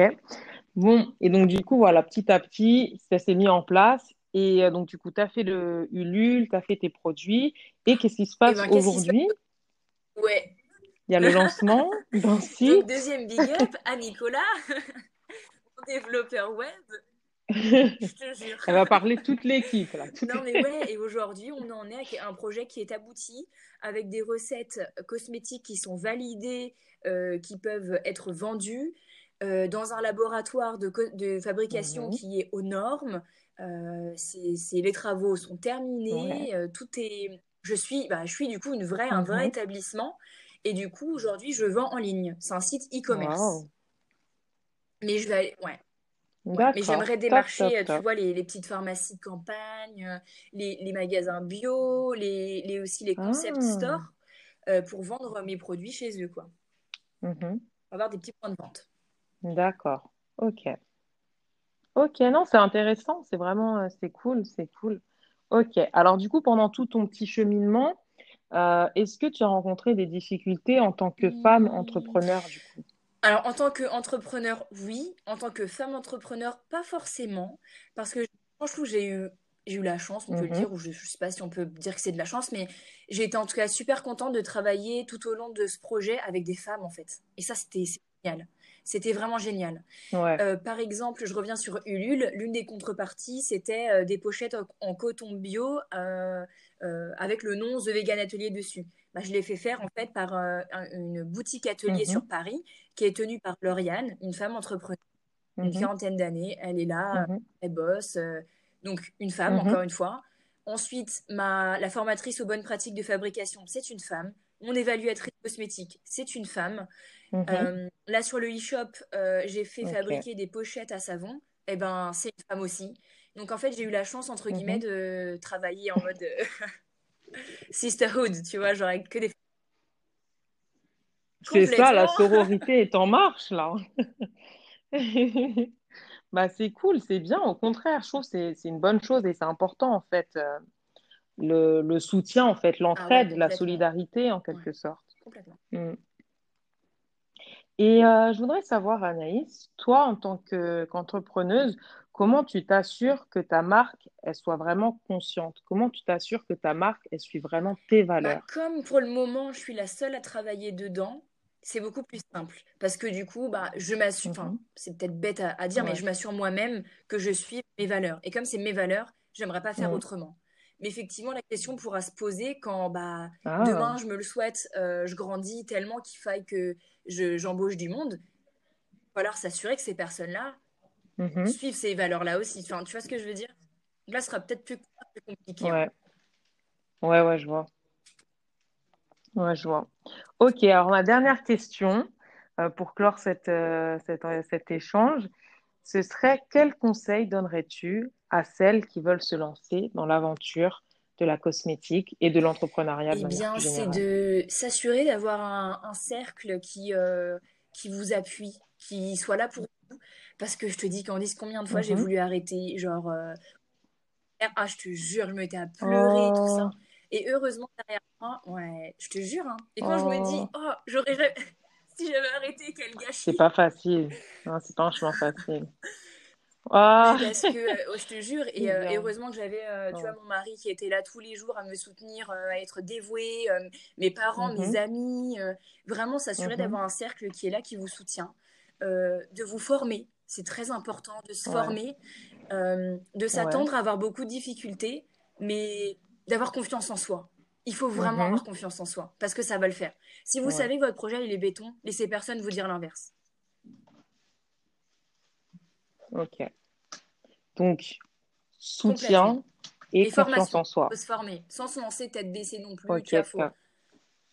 Bon, et donc du coup, voilà, petit à petit, ça s'est mis en place. Et euh, donc, du coup, tu as fait le Ulule, tu as fait tes produits. Et qu'est-ce qui se passe Eh ben, qu'est-ce qui se aujourd'hui? Ouais. Il y a le lancement d'un site. deuxième big up à Nicolas, mon développeur web, je te jure. va parler toute l'équipe, là. Toute- Non, mais ouais, et aujourd'hui, on en est avec un projet qui est abouti, avec des recettes cosmétiques qui sont validées, euh, qui peuvent être vendues, euh, dans un laboratoire de, fabrication Mhm. qui est aux normes. Euh, c'est, c'est- les travaux sont terminés, euh, tout est... Je suis, bah, je suis du coup une vraie, un vrai Mhm. établissement, et du coup, aujourd'hui, je vends en ligne. C'est un site e-commerce. Wow. Mais je vais ouais. Mais j'aimerais démarcher, euh, top, tu vois, les, les petites pharmacies de campagne, euh, les, les magasins bio, les, les, aussi les concept Ah. stores, euh, pour vendre mes produits chez eux, quoi. Mhm. Avoir des petits points de vente. D'accord. Ok. Ok, non, c'est intéressant. C'est vraiment, c'est cool, c'est cool. Ok. Alors, du coup, pendant tout ton petit cheminement, euh, est-ce que tu as rencontré des difficultés en tant que femme Hmm. entrepreneur, du coup? Alors, en tant qu'entrepreneur, oui. En tant que femme entrepreneur, pas forcément. Parce que franchement, j'ai eu, j'ai eu la chance, on peut le Mhm. dire, ou je, je sais pas si on peut dire que c'est de la chance, mais j'ai été en tout cas super contente de travailler tout au long de ce projet avec des femmes, en fait. Et ça, c'était génial. C'était vraiment génial. Ouais. Euh, par exemple, je reviens sur Ulule. L'une des contreparties, c'était euh, des pochettes en, en coton bio euh, avec le nom The Vegan Atelier dessus. Bah, je l'ai fait faire en fait par euh, un- une boutique atelier sur Mhm. Paris qui est tenue par Lauriane, une femme entrepreneur d'une Mhm. quarantaine d'années. Elle est là, Mhm. elle bosse. euh, donc une femme, encore une fois. Ensuite, ma, la formatrice aux bonnes pratiques de fabrication, c'est une femme. Mon évaluatrice cosmétique, c'est une femme. Euh, là, sur le e-shop, j'ai fait fabriquer des pochettes à savon. Eh ben, c'est une femme aussi. Donc, en fait, j'ai eu la chance, entre guillemets, de travailler en mode sisterhood, tu vois, genre avec que des C'est ça, la sororité est en marche, là. Bah, c'est cool, c'est bien. Au contraire, je trouve que c'est c'est une bonne chose et c'est important, en fait. euh, le, le soutien, en fait, Ah ouais, l'entraide, la solidarité, en Ouais, quelque sorte. complètement. Mm. Et euh, je voudrais savoir, Anaïs, toi, en tant que, qu'entrepreneuse, comment tu t'assures que ta marque, elle soit vraiment consciente? Comment tu t'assures que ta marque, elle suit vraiment tes Bah, valeurs? comme pour le moment, je suis la seule à travailler dedans, c'est beaucoup plus simple. Parce que du coup, bah, je m'assure, enfin, Mhm. c'est peut-être bête à, à dire, mais je m'assure moi-même que je suis mes valeurs. Et comme c'est mes valeurs, j'aimerais pas faire autrement. Mais effectivement, la question pourra se poser quand bah, Ah, demain, je me le souhaite, euh, je grandis tellement qu'il faille que je, j'embauche du monde. Il va falloir s'assurer que ces personnes-là mhm. suivent ces valeurs-là aussi. Enfin, tu vois ce que je veux dire? Là, ce sera peut-être plus, plus compliqué, hein. Ouais, ouais, ouais, je vois. Ouais, je vois. Ok, alors ma dernière question euh, pour clore cette, euh, cette- euh, cet échange, ce serait quel conseil donnerais-tu à celles qui veulent se lancer dans l'aventure de la cosmétique et de l'entrepreneuriat Eh bien, c'est de s'assurer d'avoir un, un cercle qui, qui vous appuie, qui soit là pour vous. Parce que je te dis, Candice, combien de fois j'ai Mhm. voulu arrêter, genre, euh, ah, je te jure, je me mettais à pleurer et tout ça. Oh, Et heureusement, derrière moi, ouais, je te jure, hein. Et quand je me dis, oh, oh, j'aurais jamais... Si j'avais arrêté, quel c'est gâchis! pas facile. Non, c'est pas un chemin facile. Ah, parce que, euh, je te jure, c'est et, euh, heureusement que j'avais, euh, tu vois, mon mari qui était là tous les jours à me soutenir, euh, à être dévoué, euh, mes parents, mes Mhm, amis, euh, vraiment s'assurer mhm. d'avoir un cercle qui est là, qui vous soutient, euh, de vous former, c'est très important de se Ouais, former, euh, de ouais. s'attendre à avoir beaucoup de difficultés, mais d'avoir confiance en soi. Il faut vraiment avoir Mhm, confiance en soi, parce que ça va le faire. Si vous ouais. savez que votre projet, il est béton, laissez personne vous dire l'inverse. Ok. Donc, soutien et Et confiance en faut soi. se former, sans se lancer tête baissée non plus, tu Ok, vois, faut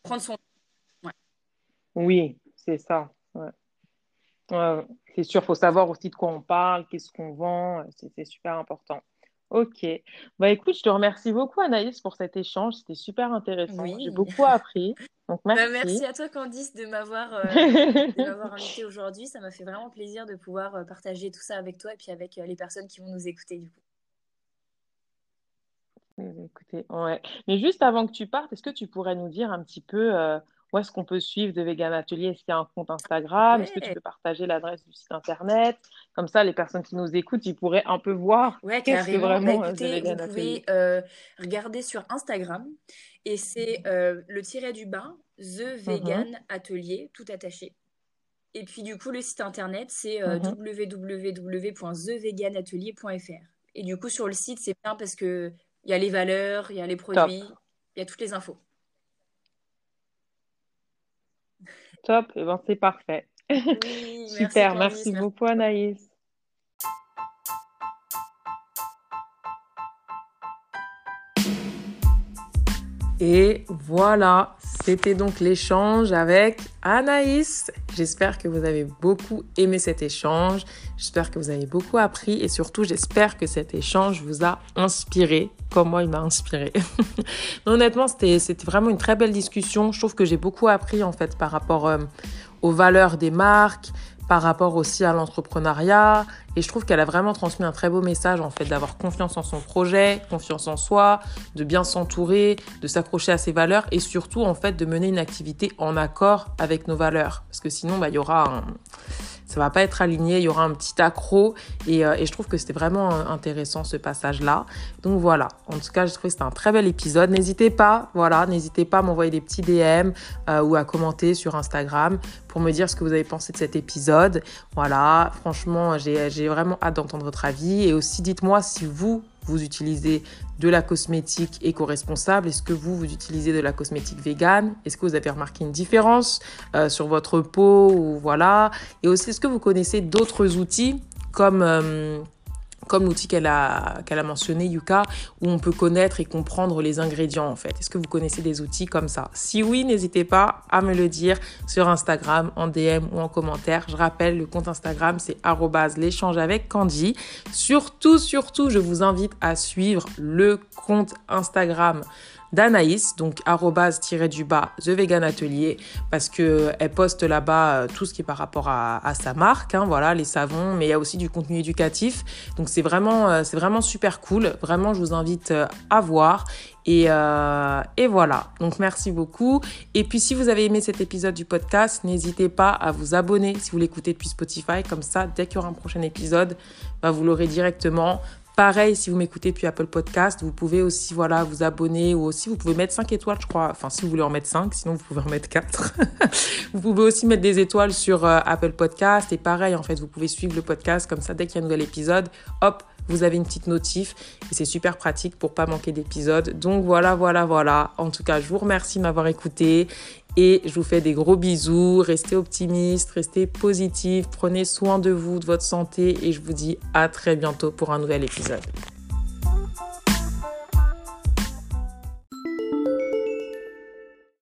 prendre son... Ouais. Oui, c'est ça. Ouais. Ouais, c'est sûr, faut savoir aussi de quoi on parle, qu'est-ce qu'on vend, c'est super important. Ok. Bah écoute, je te remercie beaucoup Anaïs pour cet échange, c'était super intéressant. J'ai Oui. beaucoup appris, donc Bah, merci à toi, Candice, de m'avoir euh, invité aujourd'hui. Ça m'a fait vraiment plaisir de pouvoir euh, partager tout ça avec toi et puis avec euh, les personnes qui vont nous écouter du coup. Écoutez, ouais. Mais juste avant que tu partes, est-ce que tu pourrais nous dire un petit peu euh, où est-ce qu'on peut suivre de Vegan Atelier? Est-ce qu'il y a un compte Instagram? Est-ce que tu peux partager l'adresse du site internet? Comme ça, les personnes qui nous écoutent, ils pourraient un peu voir ouais, qu'est-ce que carrément. Bah vraiment euh, The écoutez, vous Vegan Atelier. pouvez euh, regarder sur Instagram et c'est euh, le tiret du bas, The Vegan Mhm, Atelier, tout attaché. Et puis du coup, le site internet, c'est euh, mhm. www.theveganatelier.fr. Et du coup, sur le site, c'est bien parce que il y a les valeurs, il y a les produits, il y a toutes les infos. Top. Et ben, c'est parfait. Oui, Super. Merci merci. beaucoup, Anaïs. Et voilà, c'était donc l'échange avec Anaïs. J'espère que vous avez beaucoup aimé cet échange. J'espère que vous avez beaucoup appris et surtout j'espère que cet échange vous a inspiré comme moi il m'a inspiré. Honnêtement, c'était vraiment une très belle discussion. Je trouve que j'ai beaucoup appris en fait par rapport euh, aux valeurs des marques, par rapport aussi à l'entrepreneuriat. Et je trouve qu'elle a vraiment transmis un très beau message, en fait, d'avoir confiance en son projet, confiance en soi, de bien s'entourer, de s'accrocher à ses valeurs et surtout, en fait, de mener une activité en accord avec nos valeurs. Parce que sinon, bah, il y aura un... ça va pas être aligné, il y aura un petit accro. Et, euh, je trouve que c'était vraiment intéressant ce passage-là. Donc voilà, en tout cas, j'ai trouvé que c'était un très bel épisode. N'hésitez pas, voilà, n'hésitez pas à m'envoyer des petits DM euh, ou à commenter sur Instagram pour me dire ce que vous avez pensé de cet épisode. Voilà, franchement, j'ai vraiment hâte d'entendre votre avis. Et aussi, dites-moi si vous, vous utilisez de la cosmétique éco-responsable. Est-ce que vous, vous utilisez de la cosmétique vegan Est-ce que vous avez remarqué une différence euh, sur votre peau ou voilà? Et aussi, est-ce que vous connaissez d'autres outils comme... euh, comme l'outil qu'elle a, mentionné, Yuka, où on peut connaître et comprendre les ingrédients en fait. Est-ce que vous connaissez des outils comme ça? Si oui, n'hésitez pas à me le dire sur Instagram, en DM ou en commentaire. Je rappelle, le compte Instagram, c'est l'échange avec Candy. Surtout, surtout, je vous invite à suivre le compte Instagram d'Anaïs, donc arrobase tiré du bas The Vegan Atelier, parce que elle poste là-bas euh, tout ce qui est par rapport à, sa marque, hein, voilà, les savons, mais il y a aussi du contenu éducatif. Donc c'est vraiment, euh, super cool. Vraiment, je vous invite euh, à voir. Et, euh, et voilà. Donc merci beaucoup. Et puis si vous avez aimé cet épisode du podcast, n'hésitez pas à vous abonner si vous l'écoutez depuis Spotify. Comme ça, dès qu'il y aura un prochain épisode, bah, vous l'aurez directement. Pareil, si vous m'écoutez depuis Apple Podcast, vous pouvez aussi voilà, vous abonner ou aussi vous pouvez mettre 5 étoiles, je crois. Enfin, si vous voulez en mettre 5, sinon vous pouvez en mettre 4. vous pouvez aussi mettre des étoiles sur euh, Apple Podcast. Et pareil, en fait, vous pouvez suivre le podcast comme ça, dès qu'il y a un nouvel épisode, hop, vous avez une petite notif et c'est super pratique pour pas manquer d'épisodes. Donc voilà, voilà, voilà. En tout cas, je vous remercie de m'avoir écouté et je vous fais des gros bisous. Restez optimistes, restez positifs, prenez soin de vous, de votre santé et je vous dis à très bientôt pour un nouvel épisode.